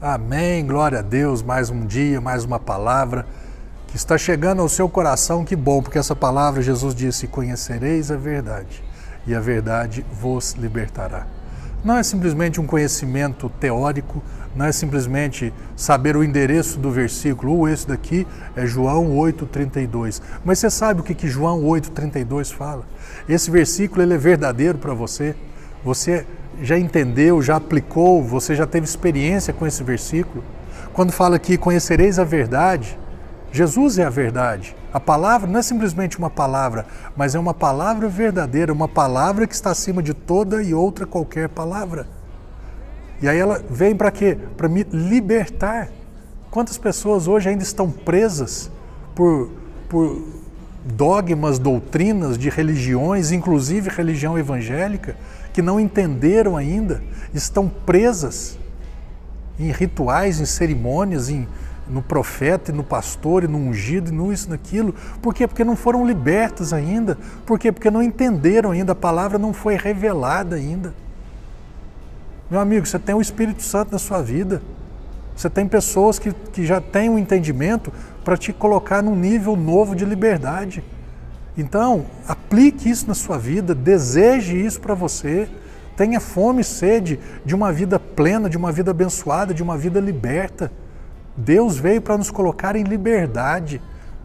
Amém, glória a Deus, mais um dia, mais uma palavra que está chegando ao seu coração, que bom, porque essa palavra Jesus disse: Conhecereis a verdade, e a verdade vos libertará. Não é simplesmente um conhecimento teórico, não é simplesmente saber o endereço do versículo, ou esse daqui é João 8,32. Mas você sabe o que, que João 8,32 fala? Esse versículo ele é verdadeiro para você. Você já entendeu, já aplicou, você já teve experiência com esse versículo. Quando fala que conhecereis a verdade, Jesus é a verdade. A palavra não é simplesmente uma palavra, mas é uma palavra verdadeira, uma palavra que está acima de toda e outra qualquer palavra. E aí ela vem para quê? Para me libertar. Quantas pessoas hoje ainda estão presas por, por dogmas, doutrinas de religiões, inclusive religião evangélica, que não entenderam ainda, estão presas em rituais, em cerimônias, em, no profeta, e no pastor, e no ungido, e no isso, naquilo. Por quê? Porque não foram libertas ainda. Por quê? Porque não entenderam ainda, a palavra não foi revelada ainda. Meu amigo, você tem o Espírito Santo na sua vida. Você tem pessoas que, que já têm um entendimento para te colocar num nível novo de liberdade. Então, aplique isso na sua vida, deseje isso para você. Tenha fome e sede de uma vida plena, de uma vida abençoada, de uma vida liberta. Deus veio para nos colocar em liberdade.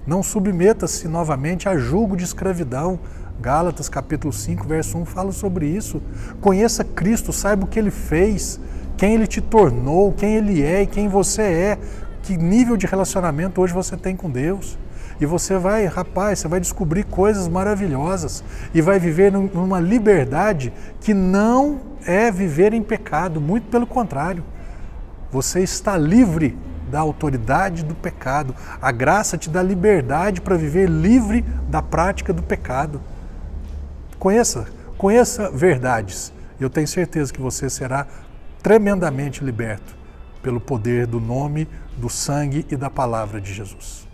Não submeta-se novamente a julgo de escravidão. Gálatas capítulo 5, verso 1 fala sobre isso. Conheça Cristo, saiba o que ele fez, quem ele te tornou, quem ele é e quem você é que nível de relacionamento hoje você tem com Deus. E você vai, rapaz, você vai descobrir coisas maravilhosas e vai viver numa liberdade que não é viver em pecado, muito pelo contrário. Você está livre da autoridade do pecado. A graça te dá liberdade para viver livre da prática do pecado. Conheça, conheça verdades. Eu tenho certeza que você será tremendamente liberto pelo poder do nome, do sangue e da palavra de Jesus.